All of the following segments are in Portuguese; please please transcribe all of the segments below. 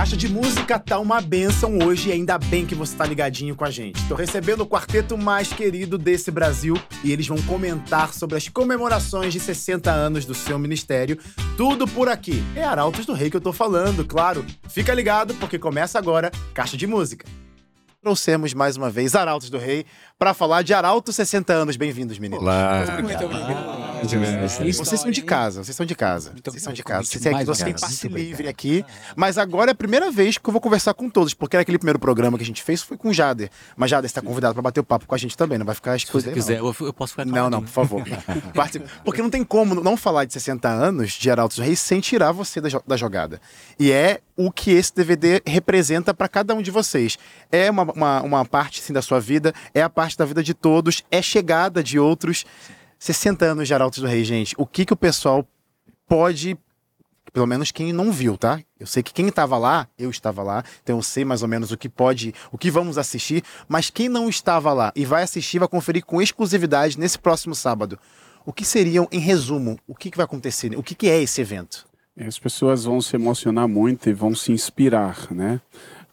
Caixa de música tá uma benção hoje e ainda bem que você tá ligadinho com a gente. Tô recebendo o quarteto mais querido desse Brasil e eles vão comentar sobre as comemorações de 60 anos do seu ministério. Tudo por aqui. É Arautos do Rei que eu tô falando, claro. Fica ligado porque começa agora Caixa de Música. Trouxemos mais uma vez Arautos do Rei para falar de Arautos 60 anos. Bem-vindos, meninos. Olá. Muito obrigado. Vocês são de casa, vocês são de casa. Vocês são de casa. Vocês têm, você tem passe livre aqui. Mas agora é a primeira vez que eu vou conversar com todos, porque naquele primeiro programa que a gente fez foi com o Jader. Mas Jader está convidado para bater o papo com a gente também, não vai ficar exclusivo. Se quiser, eu, eu posso ficar Não, não, por favor. porque não tem como não falar de 60 anos de Arautos Reis sem tirar você da, da jogada. E é o que esse DVD representa para cada um de vocês. É uma, uma, uma parte assim, da sua vida, é a parte da vida de todos, é chegada de outros. 60 anos de Arautos do Rei, gente. O que, que o pessoal pode. Pelo menos quem não viu, tá? Eu sei que quem estava lá, eu estava lá, então eu sei mais ou menos o que pode, o que vamos assistir, mas quem não estava lá e vai assistir, vai conferir com exclusividade nesse próximo sábado. O que seriam, em resumo, o que, que vai acontecer? O que, que é esse evento? As pessoas vão se emocionar muito e vão se inspirar, né?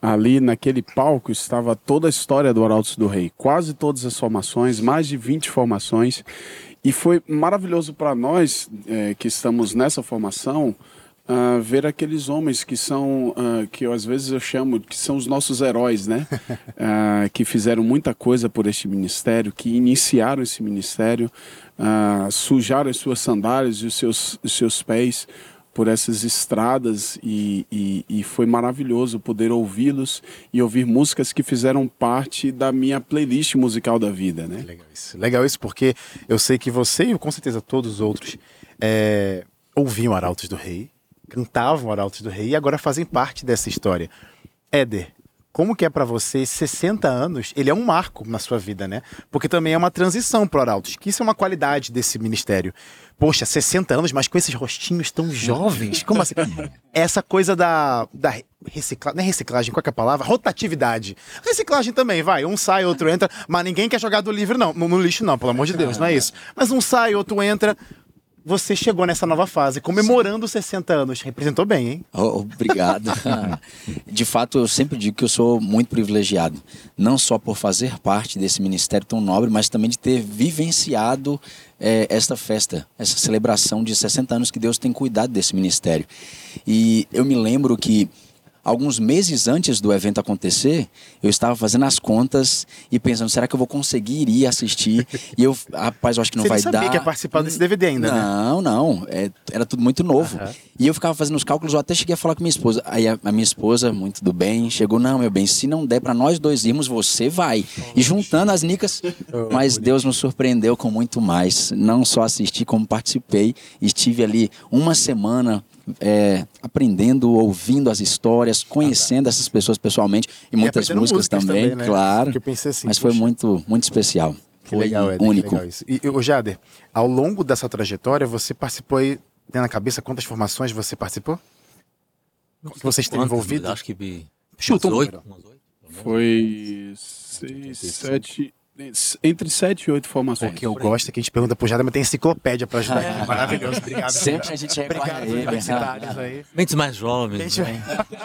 Ali naquele palco estava toda a história do Arautos do Rei, quase todas as formações, mais de 20 formações, e foi maravilhoso para nós é, que estamos nessa formação uh, ver aqueles homens que são, uh, que eu, às vezes eu chamo, que são os nossos heróis, né? Uh, que fizeram muita coisa por este ministério, que iniciaram esse ministério, sujaram as suas sandálias e os seus, os seus pés por essas estradas e, e, e foi maravilhoso poder ouvi-los e ouvir músicas que fizeram parte da minha playlist musical da vida, né? Legal isso, legal isso porque eu sei que você e com certeza todos os outros é, ouviam Arautos do Rei, cantavam Arautos do Rei e agora fazem parte dessa história. Éder, como que é para você 60 anos? Ele é um marco na sua vida, né? Porque também é uma transição pro Arautos, que isso é uma qualidade desse ministério. Poxa, 60 anos, mas com esses rostinhos tão jovens. Como assim? Essa coisa da, da reciclagem, não é reciclagem, qual é a palavra? Rotatividade. Reciclagem também, vai. Um sai, outro entra, mas ninguém quer jogar do livro, não. No, no lixo, não, pelo amor de Deus, não é isso. Mas um sai, outro entra você chegou nessa nova fase, comemorando os 60 anos. Representou bem, hein? Oh, obrigado. De fato, eu sempre digo que eu sou muito privilegiado. Não só por fazer parte desse ministério tão nobre, mas também de ter vivenciado é, esta festa, essa celebração de 60 anos que Deus tem cuidado desse ministério. E eu me lembro que alguns meses antes do evento acontecer, eu estava fazendo as contas e pensando, será que eu vou conseguir ir assistir? E eu, rapaz, eu acho que não Você vai dar. Você sabia que ia participar desse DVD ainda, não, né? Não, não. É, era tudo muito novo. Uhum. E eu ficava fazendo os cálculos, eu até cheguei a falar com minha esposa. Aí a, a minha esposa, muito do bem, chegou, não, meu bem, se não der para nós dois irmos, você vai. E juntando as nicas, mas Deus nos surpreendeu com muito mais. Não só assisti, como participei. Estive ali uma semana é, aprendendo, ouvindo as histórias, conhecendo essas pessoas pessoalmente e, e muitas músicas, músicas, também, também né? claro. Assim, mas foi muito, muito especial. Que foi legal, Ed, único. Legal isso. E, o Jader, ao longo dessa trajetória, você participou aí, tem na cabeça quantas formações você participou? Que você esteve envolvido? Acho que. Chuta um oito. Foi seis, sete, entre sete e oito formações. O que eu gosto é que a gente pergunta pro Jada, mas tem enciclopédia pra ajudar. É. Maravilhoso, obrigado. Sempre a gente Obrigado pelos aí. Mentes mais jovens, né?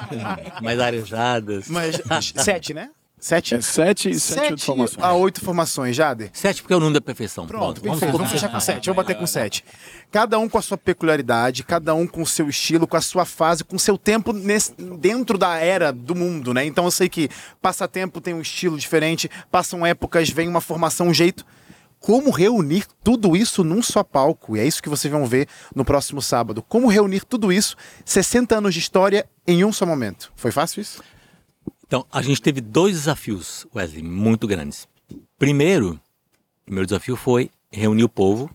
mais arejadas. Mas sete, né? Sete? É sete, sete, sete formações. a oito formações, Jader? Sete porque é o número da perfeição. Pronto, Pronto vamos, vamos fechar com sete. Eu vou bater com sete. Cada um com a sua peculiaridade, cada um com o seu estilo, com a sua fase, com o seu tempo nesse, dentro da era do mundo, né? Então eu sei que passatempo tem um estilo diferente, passam épocas, vem uma formação, um jeito. Como reunir tudo isso num só palco? E é isso que vocês vão ver no próximo sábado. Como reunir tudo isso, 60 anos de história, em um só momento. Foi fácil isso? Então, a gente teve dois desafios, Wesley, muito grandes. Primeiro, o primeiro desafio foi reunir o povo.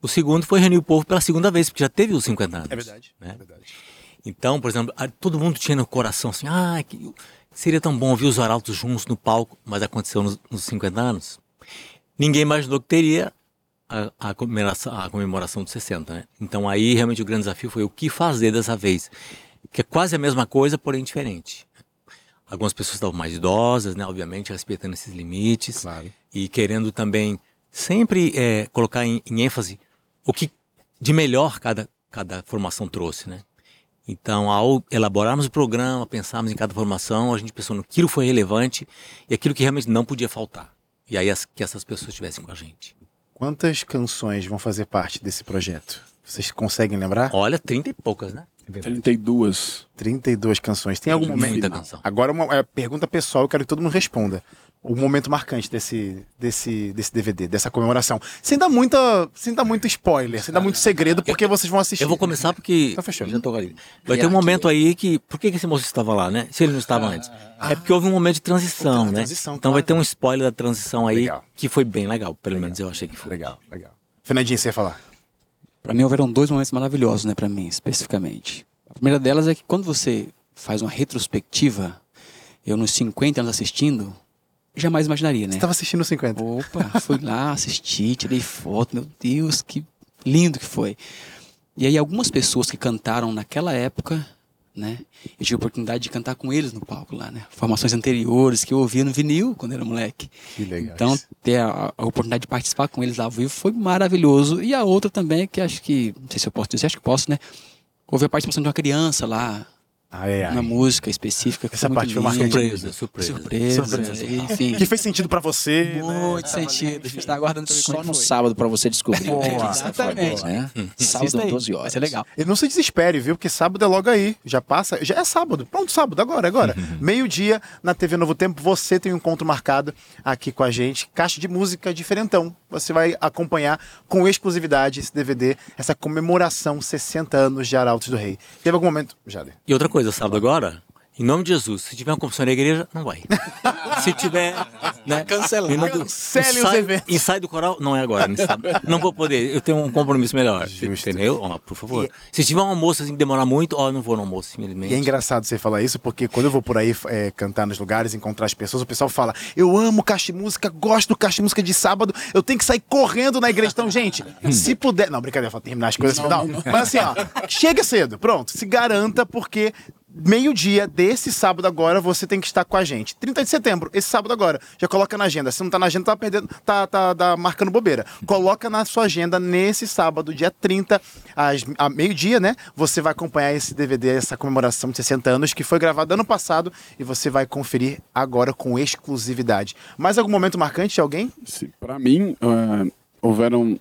O segundo foi reunir o povo pela segunda vez, porque já teve os 50 anos. É verdade. Né? É verdade. Então, por exemplo, todo mundo tinha no coração assim, ah, seria tão bom ver os arautos juntos no palco, mas aconteceu nos, nos 50 anos. Ninguém imaginou que teria a, a, comemoração, a comemoração dos 60, né? Então aí realmente o grande desafio foi o que fazer dessa vez. Que é quase a mesma coisa, porém diferente. Algumas pessoas estavam mais idosas, né? Obviamente, respeitando esses limites. Claro. E querendo também sempre é, colocar em, em, ênfase o que de melhor cada, cada formação trouxe, né? Então, ao elaborarmos o programa, pensarmos em cada formação, a gente pensou no que foi relevante e aquilo que realmente não podia faltar. E aí as, que essas pessoas estivessem com a gente. Quantas canções vão fazer parte desse projeto? Vocês conseguem lembrar? Olha, 30 e poucas, né? 32. 32 canções. Tem algum Muita momento? canção. Agora, uma é, pergunta pessoal, eu quero que todo mundo responda. O momento marcante desse, desse, desse DVD, dessa comemoração. Sem dar, muita, sem dar muito spoiler, sem dar muito segredo, porque vocês vão assistir. Eu vou começar porque. Então fechou. Já tô ali. Vai ter um momento aí que. Por que esse moço estava lá, né? Se ele não estava antes. É porque houve um momento de transição, né? transição, então vai claro. ter um spoiler da transição aí Legal. que foi bem legal. Pelo menos eu achei que foi. Legal, legal. Fernandinho, você ia falar? Pra mim houveram dois momentos maravilhosos, né, para mim, especificamente. A primeira delas é que quando você faz uma retrospectiva, eu nos 50 anos assistindo, jamais imaginaria, né? Você estava assistindo os 50. Opa, fui lá, assisti, tirei foto, meu Deus, que lindo que foi. E aí algumas pessoas que cantaram naquela época, né? Eu tive a oportunidade de cantar com eles no palco lá, né? Formações anteriores que eu ouvia no vinil quando era moleque. Que legal. Então, ter a, a oportunidade de participar com eles lá ao vivo foi maravilhoso. E a outra também, que acho que, não sei se eu posso dizer, acho que posso, né? Houve a participação de uma criança lá, Ai, ai. na música específica. que Essa foi parte foi linda. Surpresa, surpresa. Surpresa, Surpresa. enfim. Que fez sentido pra você. né? Muito sentido. A gente tá aguardando também Só como é no que foi. sábado pra você descobrir. Boa. Exatamente. Né? Assista Sábado, aí, 12 horas. Vai ser legal. E não se desespere, viu? Porque sábado é logo aí. Já passa. Já é sábado. Pronto, sábado, agora, agora. Meio-dia na TV Novo Tempo. Você tem um encontro marcado aqui com a gente. Caixa de música diferentão. Você vai acompanhar com exclusividade esse DVD, essa comemoração 60 anos de Arautos do Rei. Teve algum momento. Jader. E outra coisa, sábado agora, em nome de Jesus, se tiver uma confissão na igreja, não vai. se tiver. Né, em nome do- Cancele os eventos. Ensaio do coral, não é agora. Não vou poder, eu tenho um compromisso melhor. Justo. Entendeu? Ó, por favor. Se tiver um almoço assim que demorar muito, ó, eu não vou no almoço, simplesmente. E é engraçado você falar isso, porque quando eu vou por aí é, cantar nos lugares, encontrar as pessoas, o pessoal fala: Eu amo caixa de música, gosto do caixa de música de sábado, eu tenho que sair correndo na igreja. Então, gente, se puder. Não, brincadeira, vou terminar as coisas no final. Mas assim, ó, chega cedo, pronto, se garanta, porque. Meio-dia desse sábado agora, você tem que estar com a gente. 30 de setembro, esse sábado agora. Já coloca na agenda. Se não tá na agenda, tá perdendo, tá, tá, tá marcando bobeira. Coloca na sua agenda nesse sábado, dia 30, às, a meio-dia, né? Você vai acompanhar esse DVD, essa comemoração de 60 anos, que foi gravado ano passado e você vai conferir agora com exclusividade. Mais algum momento marcante de alguém? Para mim, ah, houveram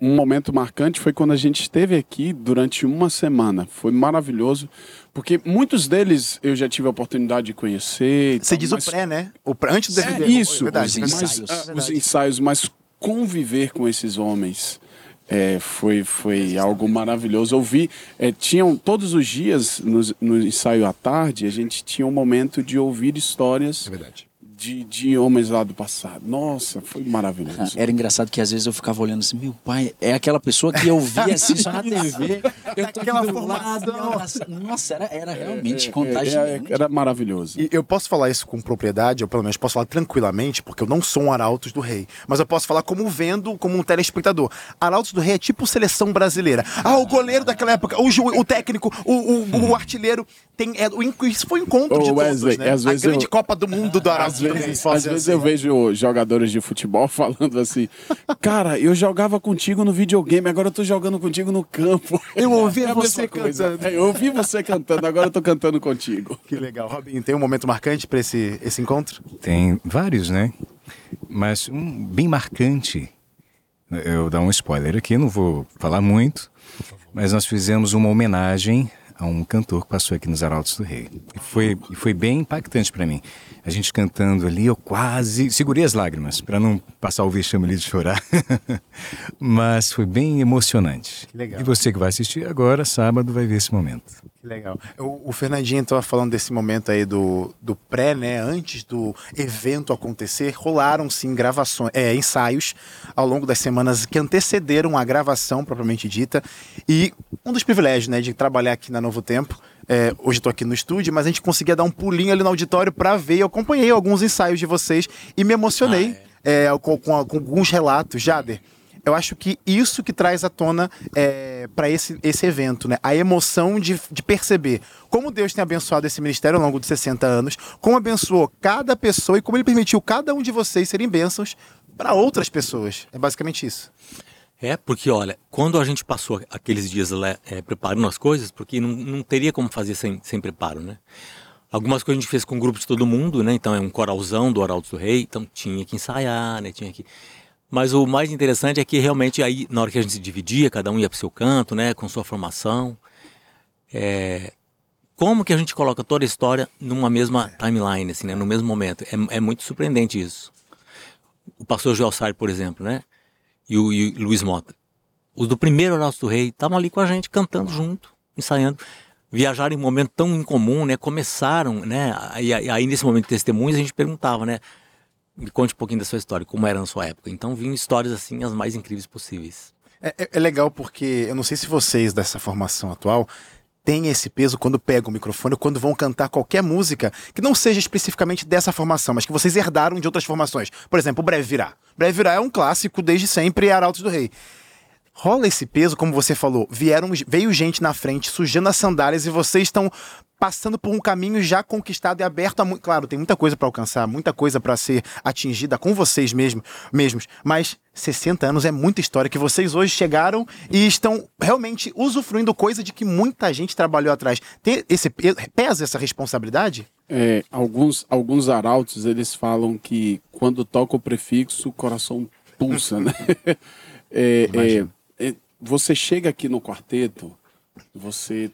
um momento marcante foi quando a gente esteve aqui durante uma semana. Foi maravilhoso, porque muitos deles eu já tive a oportunidade de conhecer. Você tal, diz mas- o pré, né? O pré, antes do É DVD. isso, verdade, os mas, ensaios. ah, os Verdade. ensaios, mas conviver com esses homens é, foi, foi algo maravilhoso. Eu vi, é, tinham todos os dias no, no ensaio à tarde, a gente tinha um momento de ouvir histórias É verdade. De, de homens lá do passado. Nossa, foi maravilhoso. Era engraçado que às vezes eu ficava olhando assim, meu pai, é aquela pessoa que eu via assim só na TV. Eu tô Aquela lado, formação. Nossa, era, era realmente É, é, contagiante. era maravilhoso. E eu posso falar isso com propriedade, ou pelo menos posso falar tranquilamente, porque eu não sou um Arautos do Rei. Mas eu posso falar como vendo, como um telespectador. Arautos do Rei é tipo seleção brasileira. Ah, o goleiro daquela época, o, o técnico, o, o- o artilheiro. Tem, é, isso foi um encontro Ô, de Wesley, todos, né? às A vezes grande eu- Copa do Mundo do Arautos do Rei. Vezes, às vezes assim. eu vejo jogadores de futebol falando assim: Cara, eu jogava contigo no videogame, agora eu tô jogando contigo no campo. Eu ouvi É você cantando. É, eu ouvi você cantando, agora eu tô cantando contigo. Que legal. Robin, tem um momento marcante para esse, esse encontro? Tem vários, né? Mas um bem marcante. Eu vou dar um spoiler aqui, não vou falar muito. Mas nós fizemos uma homenagem a um cantor que passou aqui nos Arautos do Rei. E foi, foi bem impactante para mim. A gente cantando ali, eu quase segurei as lágrimas para não passar o vexame ali de chorar. Mas foi bem emocionante. Que legal. E você que vai assistir agora, sábado, vai ver esse momento. Que legal. O, o Fernandinho estava falando desse momento aí do, do pré, né? Antes do evento acontecer, rolaram sim gravações, é, ensaios ao longo das semanas que antecederam a gravação propriamente dita. E um dos privilégios, né, de trabalhar aqui na Novo Tempo. É, hoje estou aqui no estúdio, mas a gente conseguia dar um pulinho ali no auditório para ver. Eu acompanhei alguns ensaios de vocês e me emocionei é, com, com- com alguns relatos. Jader, eu acho que isso que traz à tona para esse, esse evento, né? A emoção de, de perceber como Deus tem abençoado esse ministério ao longo de 60 anos, como abençoou cada pessoa e como ele permitiu cada um de vocês serem bênçãos para outras pessoas. É basicamente isso. É, porque olha, quando a gente passou aqueles dias lá é, preparando as coisas, porque não, não teria como fazer sem, sem preparo, né? Algumas coisas a gente fez com grupo de todo mundo, né? Então é um coralzão do Arauto do Rei, então tinha que ensaiar, né? Tinha que... Mas o mais interessante é que realmente aí, na hora que a gente se dividia, cada um ia para o seu canto, né? Com sua formação. É... Como que a gente coloca toda a história numa mesma timeline, assim, né? No mesmo momento. É, é muito surpreendente isso. O pastor Joel Sartre, por exemplo, né? E o, e o Luiz Mota. Os do primeiro do Rei estavam ali com a gente, cantando junto, ensaiando. Viajaram em um momento tão incomum, né? Começaram, né? E aí, nesse momento de a gente perguntava, né? Me conte um pouquinho da sua história, como era na sua época. Então, vinham histórias, assim, as mais incríveis possíveis. É, é, é legal porque, eu não sei se vocês dessa formação atual têm esse peso quando pegam o microfone quando vão cantar qualquer música que não seja especificamente dessa formação, mas que vocês herdaram de outras formações. Por exemplo, o Breve Virá. Breve Virá é um clássico desde sempre, Arautos do Rei. Rola esse peso, como você falou, vieram, veio gente na frente sujando as sandálias e vocês estão passando por um caminho já conquistado e aberto a claro, tem muita coisa para alcançar, muita coisa para ser atingida com vocês mesmo, mesmos, mas 60 anos é muita história que vocês hoje chegaram e estão realmente usufruindo coisa de que muita gente trabalhou atrás. Tem esse pesa essa responsabilidade? É, alguns alguns arautos eles falam que quando toca o prefixo o coração pulsa, né? é, é, você chega aqui no quarteto, você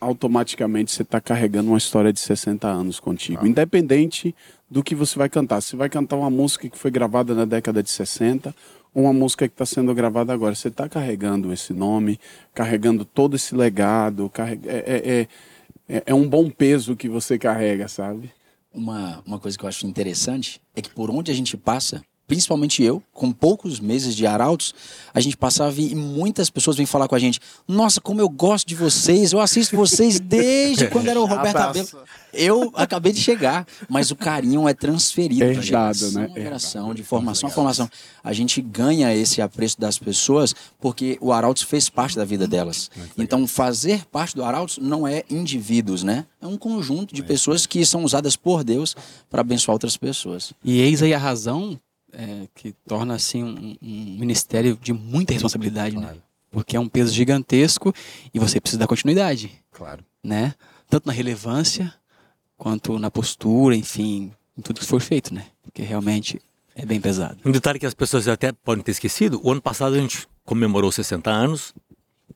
automaticamente você está carregando uma história de 60 anos contigo, ah. independente do que você vai cantar. Você vai cantar uma música que foi gravada na década de 60, ou uma música que está sendo gravada agora. Você está carregando esse nome, carregando todo esse legado. Carrega... É, é, é, é um bom peso que você carrega, sabe? Uma, uma coisa que eu acho interessante é que por onde a gente passa, principalmente eu, com poucos meses de arautos, a gente passava e muitas pessoas vêm falar com a gente: Nossa, como eu gosto de vocês, eu assisto vocês desde quando era o Roberto Abelo. Eu acabei de chegar, mas o carinho é transferido é geração né? geração, de formação a formação. A gente ganha esse apreço das pessoas porque o Arautos fez parte da vida delas. Então, fazer parte do Arautos não é indivíduos, né? É um conjunto de pessoas que são usadas por Deus para abençoar outras pessoas. E eis aí a razão é, que torna assim um, um, ministério de muita responsabilidade, né? claro. né? Porque é um peso gigantesco e você precisa dar continuidade. Claro. Né? Tanto na relevância quanto na postura, enfim, em tudo que for feito, né? Porque realmente é bem pesado. Um detalhe que as pessoas até podem ter esquecido, o ano passado a gente comemorou 60 anos,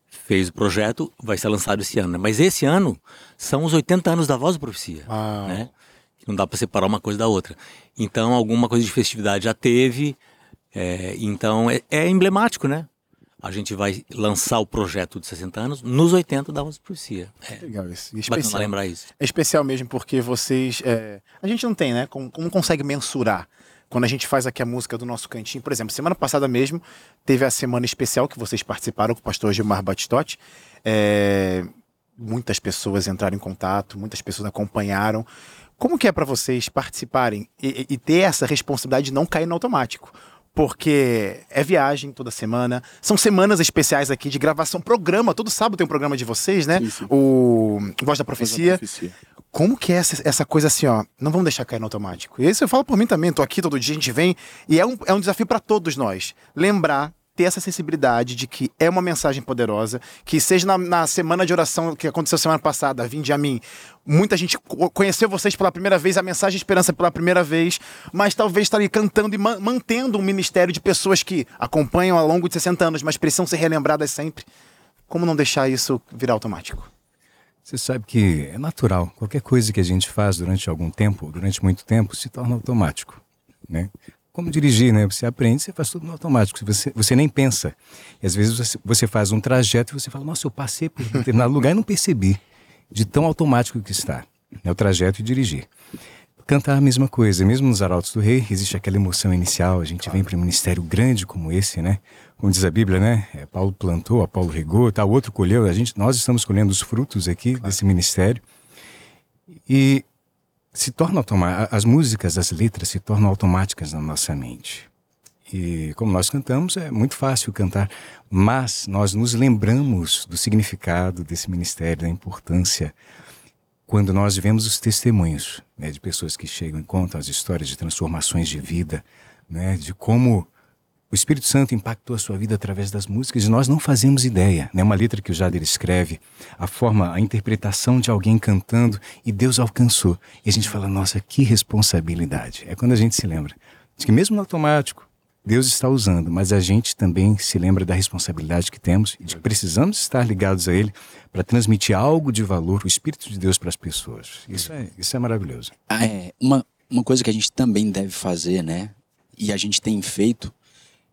fez o projeto, vai ser lançado esse ano, né? Mas esse ano são os 80 anos da Voz da Profecia, ah. né? Não dá para separar uma coisa da outra. Então, alguma coisa de festividade já teve. É, então, é, é, emblemático, né? A gente vai lançar o projeto de 60 anos nos 80 da Voz Profecia. É legal isso. E especial. lembrar isso. É especial mesmo porque vocês. É, a gente não tem, né? Como, como consegue mensurar quando a gente faz aqui a música do nosso cantinho. Por exemplo, semana passada mesmo teve a semana especial que vocês participaram com o pastor Gilmar Batistotti. É, muitas pessoas entraram em contato, muitas pessoas acompanharam. Como que é para vocês participarem e, e, ter essa responsabilidade de não cair no automático? Porque é viagem toda semana, são semanas especiais aqui de gravação, programa, todo sábado tem um programa de vocês, né? Sim, sim. O Voz da Profecia. Voz da Profecia. Como que é essa, essa, coisa assim, ó? Não vamos deixar cair no automático. E isso eu falo por mim também, tô aqui todo dia, a gente vem, e é um, é um desafio para todos nós. Lembrar ter essa sensibilidade de que é uma mensagem poderosa, que seja na, na semana de oração que aconteceu semana passada, vinde a mim, muita gente conheceu vocês pela primeira vez, a mensagem de esperança pela primeira vez, mas talvez estar ali cantando e ma mantendo um ministério de pessoas que acompanham ao longo de 60 anos, mas precisam ser relembradas sempre. Como não deixar isso virar automático? Você sabe que é natural. Qualquer coisa que a gente faz durante algum tempo, durante muito tempo, se torna automático. Né? Como dirigir, né? Você aprende, você faz tudo no automático, você, você nem pensa. E às vezes você, você faz um trajeto e você fala, nossa, eu passei por determinado lugar e não percebi, de tão automático que está. É o trajeto e dirigir. Cantar a mesma coisa, mesmo nos Arautos do Rei, existe aquela emoção inicial, a gente claro. vem para um ministério grande como esse, né? Como diz a Bíblia, né? É, Paulo plantou, Apolo regou, tá, o outro colheu, a gente, nós estamos colhendo os frutos aqui claro. desse ministério. E se torna as músicas, as letras se tornam automáticas na nossa mente. E como nós cantamos, é muito fácil cantar, mas nós nos lembramos do significado desse ministério, da importância, quando nós vemos os testemunhos né, de pessoas que chegam e contam as histórias de transformações de vida, né, de como o Espírito Santo impactou a sua vida através das músicas e nós não fazemos ideia. Né? Uma letra que o Jader escreve, a forma, a interpretação de alguém cantando e Deus alcançou. E a gente fala, nossa, que responsabilidade. É quando a gente se lembra de que mesmo no automático, Deus está usando, mas a gente também se lembra da responsabilidade que temos e de que precisamos estar ligados a Ele para transmitir algo de valor, o Espírito de Deus para as pessoas. Isso é, isso é maravilhoso. É, uma, uma coisa que a gente também deve fazer, né? E a gente tem feito,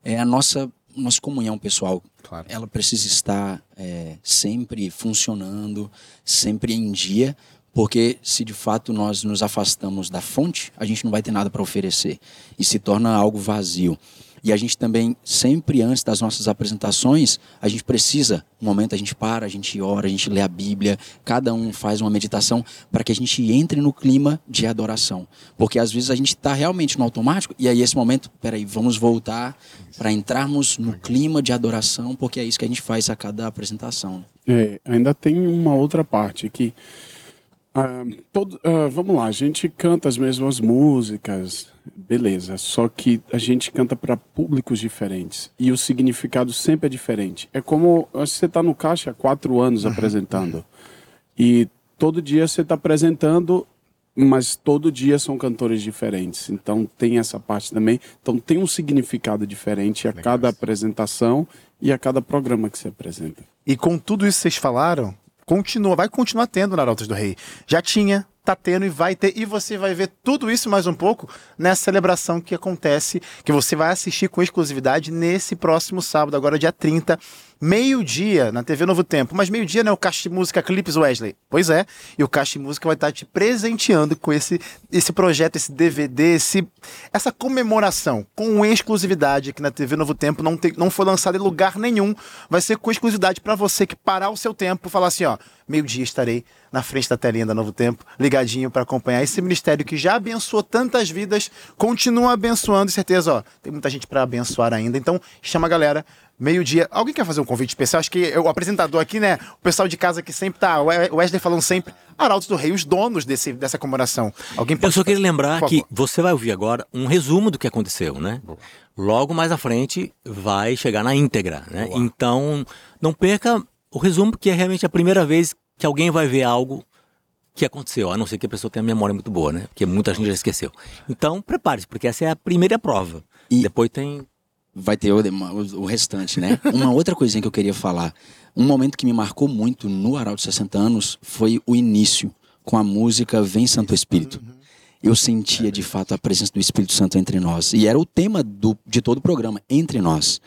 é a nossa, nossa comunhão pessoal. Claro. Ela precisa estar é, sempre funcionando, sempre em dia, porque se de fato nós nos afastamos da fonte, a gente não vai ter nada para oferecer e se torna algo vazio. E a gente também, sempre antes das nossas apresentações, a gente precisa, um momento a gente para, a gente ora, a gente lê a Bíblia, cada um faz uma meditação para que a gente entre no clima de adoração. Porque às vezes a gente está realmente no automático e aí esse momento, peraí, vamos voltar para entrarmos no clima de adoração, porque é isso que a gente faz a cada apresentação. É, ainda tem uma outra parte que ah, todo, ah, vamos lá, a gente canta as mesmas músicas, beleza. Só que a gente canta para públicos diferentes e o significado sempre é diferente. É como você está no caixa há quatro anos apresentando e todo dia você está apresentando, mas todo dia são cantores diferentes. Então tem essa parte também. Então tem um significado diferente a Legal. cada apresentação e a cada programa que você apresenta. E com tudo isso que vocês falaram, continua, vai continuar tendo na Arautos do Rei. Já tinha, tá tendo e vai ter. E você vai ver tudo isso mais um pouco nessa celebração que acontece, que você vai assistir com exclusividade nesse próximo sábado, agora dia 30, meio-dia, na TV Novo Tempo. Mas meio-dia, né? O Caixa de Música Clips Wesley. Pois é. E o Caixa de Música vai estar te presenteando com esse, esse projeto, esse DVD, esse, essa comemoração com exclusividade aqui na TV Novo Tempo. Não, tem, não foi lançado em lugar nenhum. Vai ser com exclusividade para você que parar o seu tempo e falar assim: ó, meio-dia estarei na frente da telinha da Novo Tempo, ligadinho para acompanhar esse ministério que já abençoou tantas vidas, continua abençoando, certeza, ó, tem muita gente para abençoar ainda. Então, chama a galera, meio-dia. Alguém quer fazer um convite especial? Acho que o apresentador aqui, né, o pessoal de casa que sempre tá, o Wesley falando sempre, Arautos do Rei, os donos desse, dessa comemoração. Alguém Eu pode só queria lembrar que você vai ouvir agora um resumo do que aconteceu, né? Logo mais à frente vai chegar na íntegra, né? Então, não perca o resumo, porque é realmente a primeira vez que alguém vai ver algo que aconteceu, a não ser que a pessoa tenha memória muito boa, né? Porque muita gente já esqueceu. Então, prepare-se, porque essa é a primeira prova. E- Depois tem Vai ter o, restante, né? Uma outra coisinha que eu queria falar. Um momento que me marcou muito no Arauto 60 anos foi o início com a música Vem Santo Espírito. Eu sentia de fato a presença do Espírito Santo entre nós. E era o tema do, de todo o programa, entre nós.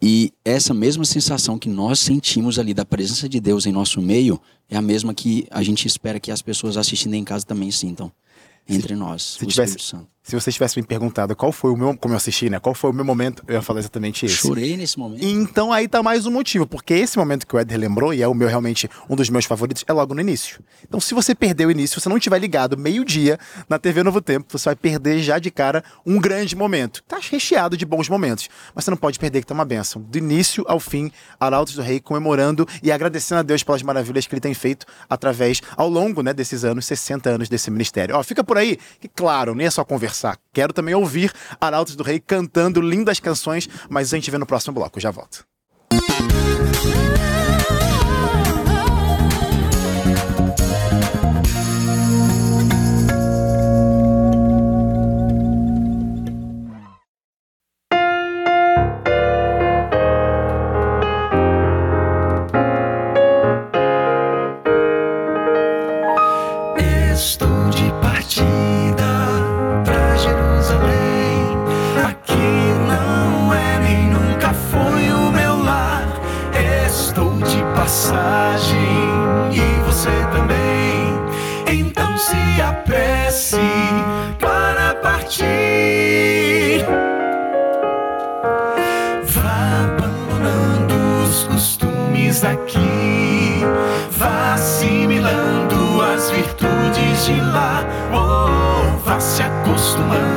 E essa mesma sensação que nós sentimos ali da presença de Deus em nosso meio é a mesma que a gente espera que as pessoas assistindo em casa também sintam entre nós, se o tivesse- Espírito Santo. Se você tivesse me perguntado qual foi o meu, como eu assisti, né, qual foi o meu momento, eu ia falar exatamente esse. Chorei nesse momento. Então aí tá mais um motivo, porque esse momento que o Eder lembrou, e é o meu realmente um dos meus favoritos, é logo no início. Então se você perder o início, se você não tiver ligado meio-dia na TV Novo Tempo, você vai perder já de cara um grande momento. Tá recheado de bons momentos, mas você não pode perder que tá uma benção. Do início ao fim, Arautos do Rei comemorando e agradecendo a Deus pelas maravilhas que ele tem feito através, ao longo né, desses anos, 60 anos desse ministério. Ó, fica por aí, que claro, nem é só conversar. Quero também ouvir Arautos do Rei cantando lindas canções, mas a gente vê no próximo bloco. Já volto. Se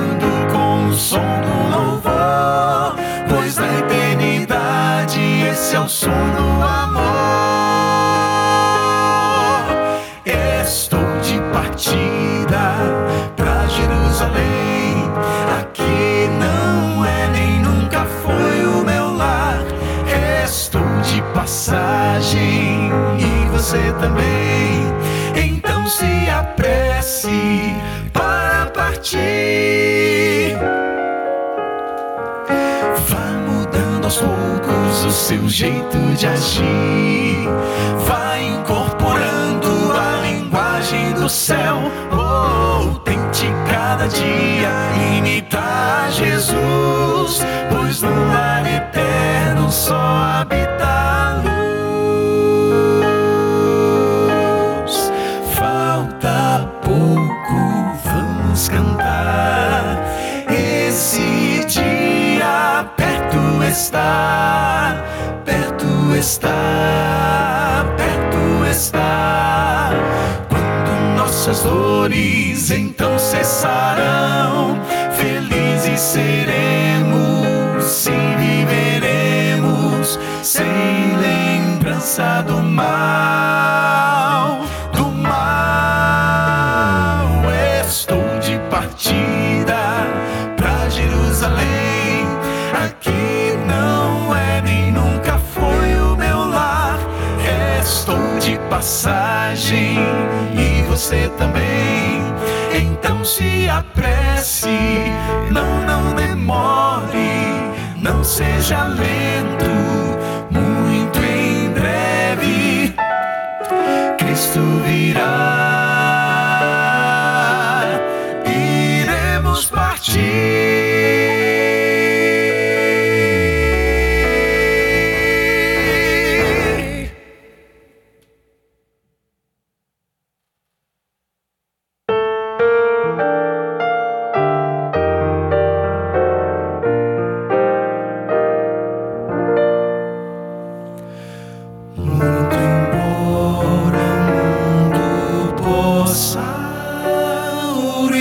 seu jeito de agir. Vai incorporando a linguagem do céu, tente cada dia imitar Jesus, pois no lar eterno só habita a luz. Falta pouco, vamos cantar. Esse dia perto está está, perto está. Quando nossas dores então cessarão, felizes serão.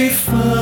faithful.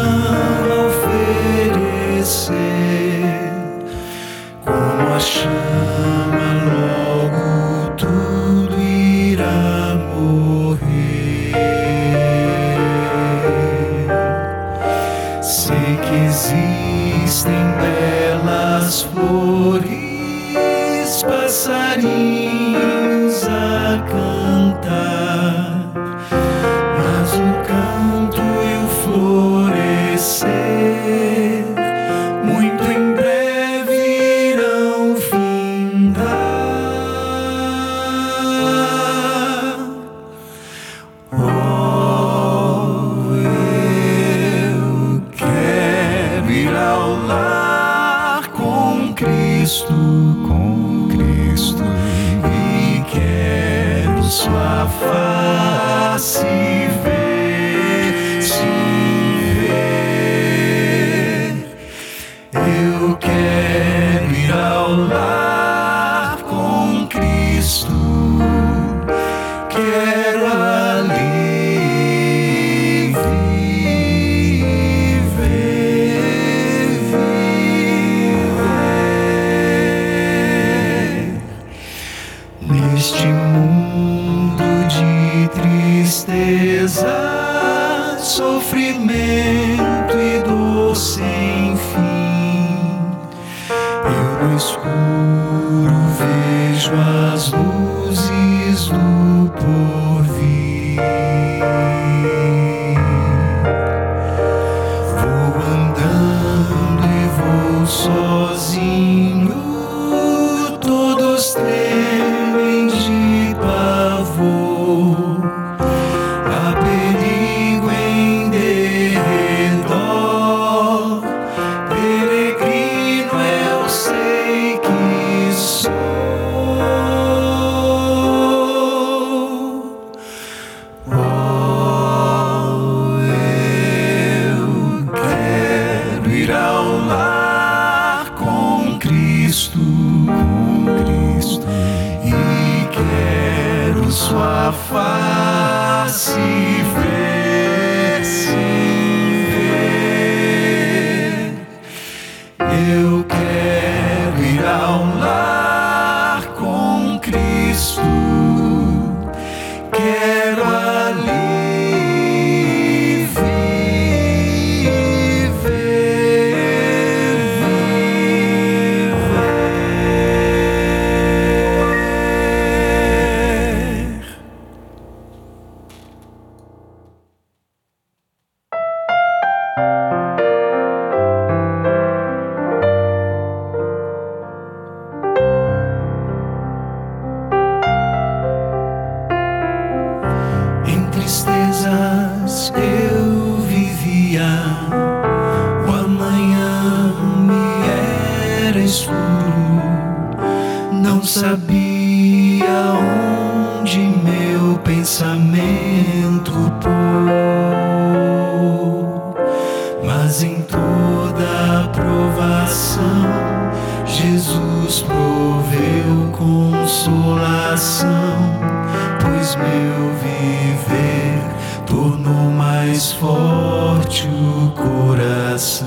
Eu viver, tornou mais forte o coração.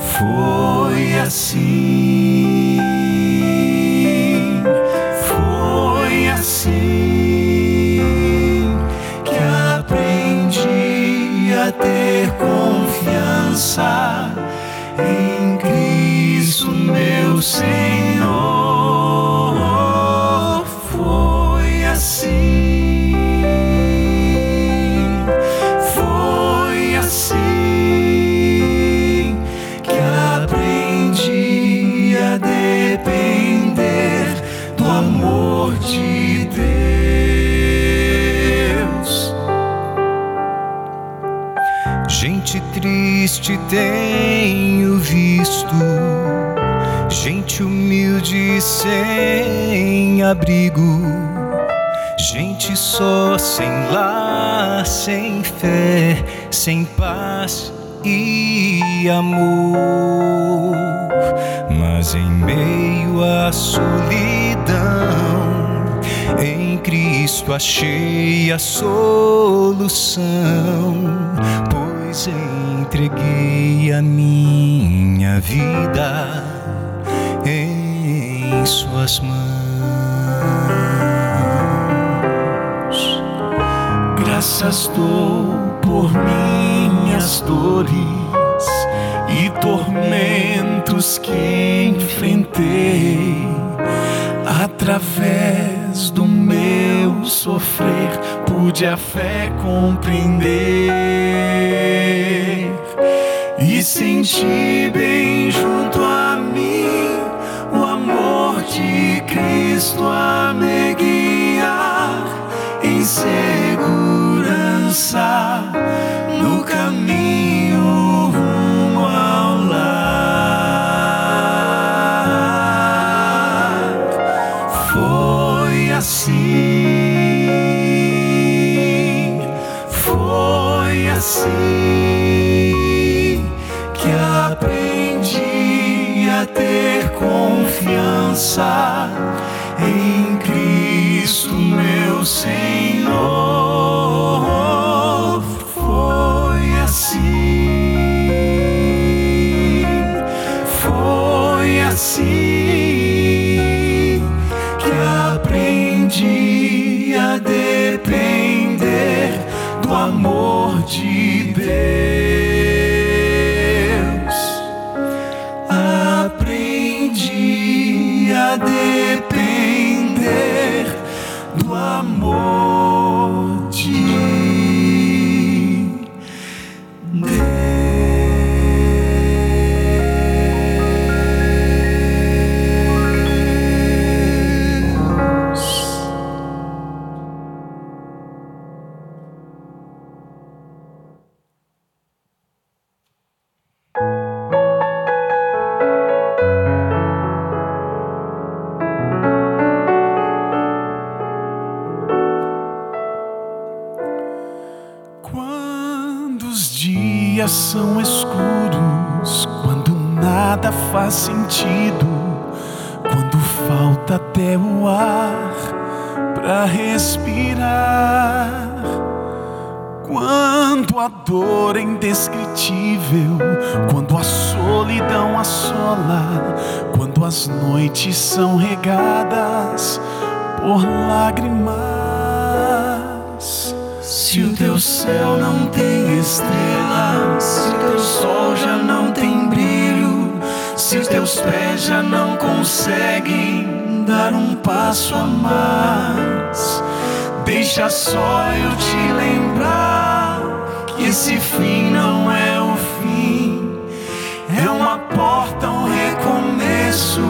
Foi assim, foi assim que aprendi a ter confiança em Cristo, meu Senhor. Triste tenho visto, gente humilde sem abrigo, gente só sem lar, sem fé, sem paz e amor. Mas em meio à solidão, em Cristo achei a solução, pois entreguei a minha vida em Suas mãos. Graças dou por minhas dores e tormentos que enfrentei. Através do meu sofrer, pude a fé compreender e senti bem junto a mim o amor de Cristo a me guiar em segurança no caminho a ter confiança em Cristo, meu Senhor. Foi assim, foi assim que aprendi a depender do amor de Deus. Do faz sentido, quando falta até o ar para respirar, quando a dor é indescritível, quando a solidão assola, quando as noites são regadas por lágrimas. Se o teu céu não tem estrelas, se o teu sol já não tem brilho, se os teus pés já não conseguem dar um passo a mais, deixa só eu te lembrar que esse fim não é o fim, é uma porta, um recomeço,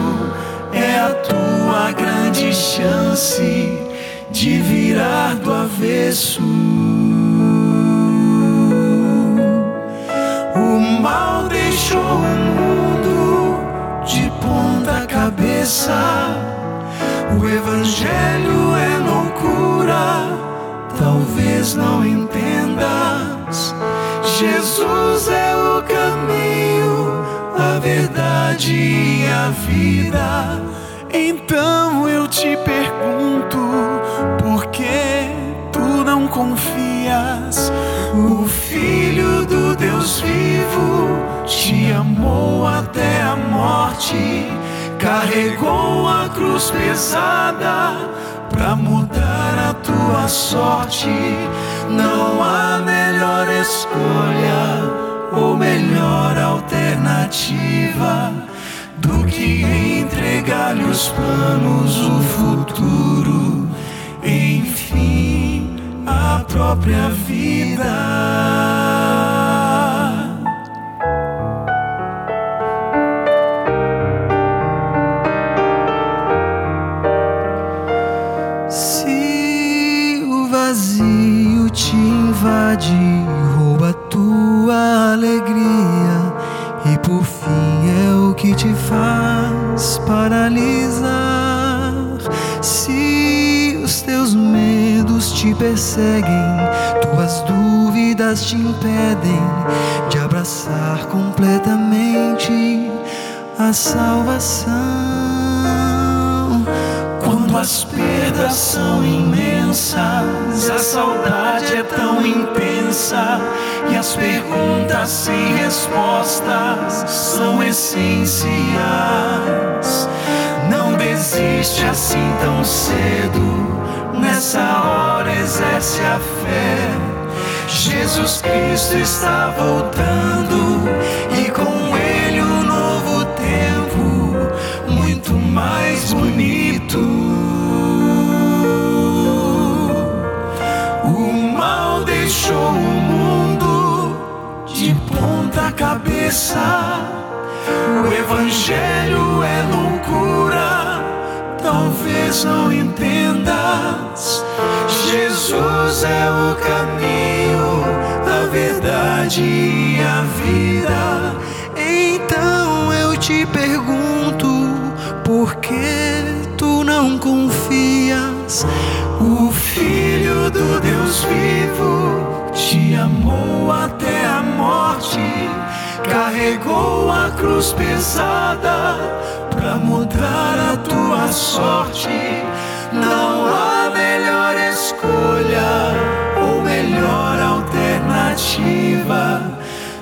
é a tua grande chance de virar do avesso. O mal deixou cabeça. O evangelho é loucura, talvez não entendas. Jesus é o caminho, a verdade e a vida. Então eu te pergunto, por confias. O Filho do Deus vivo te amou até a morte, carregou a cruz pesada pra mudar a tua sorte. Não há melhor escolha ou melhor alternativa do que entregar-lhe os planos, o futuro, enfim, a própria vida. Te faz paralisar. Se os teus medos te perseguem, tuas dúvidas te impedem de abraçar completamente a salvação. Quando as perdas são imensas, a saudade é tão intensa e as perguntas sem respostas são essenciais. Não desiste assim tão cedo, nessa hora exerce a fé. Jesus Cristo está voltando e com ele um novo tempo muito mais bonito. Cabeça. O evangelho é loucura, talvez não entendas. Jesus é o caminho, a verdade e a vida. Então eu te pergunto, por que tu não confias? O Filho do Deus vivo cruz pesada pra mudar a tua sorte. Não há melhor escolha ou melhor alternativa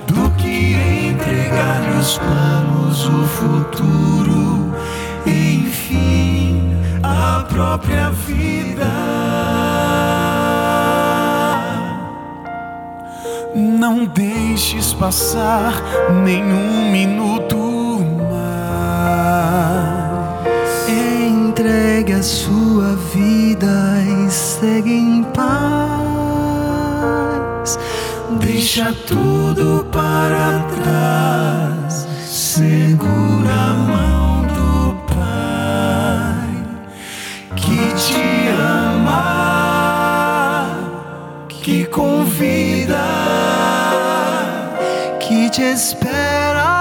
do que entregar-lhe os planos, o futuro, enfim, a própria vida. Não deixes passar nenhum minuto mais. Entregue a sua vida e segue em paz. Deixa tudo para trás. Segura a mão do Pai que te ama, que convida, espera.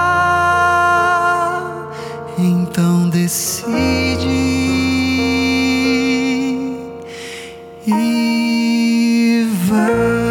Então decide e vai.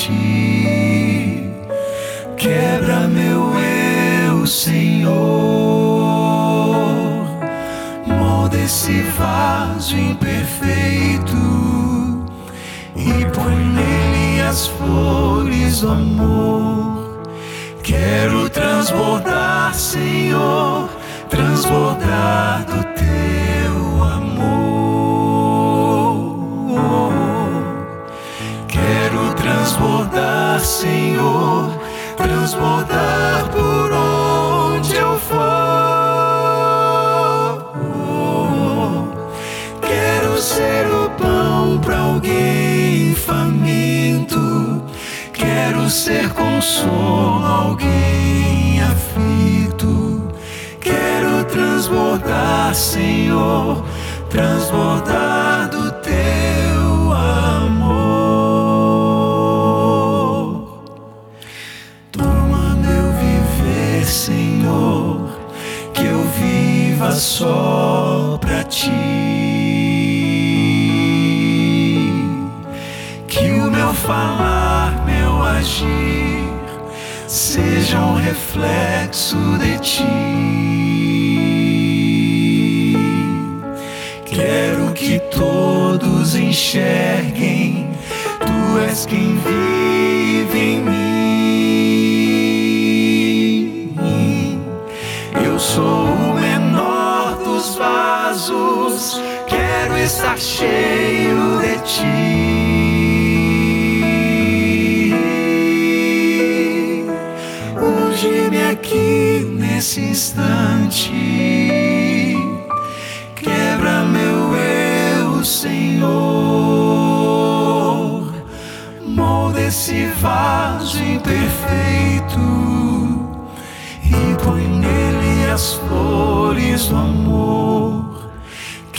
ti. Quebra meu eu, Senhor. Molda esse vaso imperfeito e põe nele as flores do amor. Quero transbordar, Senhor, transbordar do teu transbordar, Senhor, transbordar por onde eu for. Quero ser o pão para alguém faminto. Quero ser consolo a alguém aflito. Quero transbordar, Senhor, transbordar só pra ti. Que o meu falar, meu agir, seja um reflexo de ti. Quero que todos enxerguem, tu és quem vive em mim. Eu sou o vasos, quero estar cheio de ti. Unge-me aqui nesse instante, quebra meu eu, Senhor. Molda esse vaso imperfeito e põe nele as flores do amor.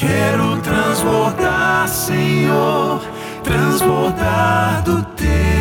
Quero transbordar, Senhor, transbordar do teu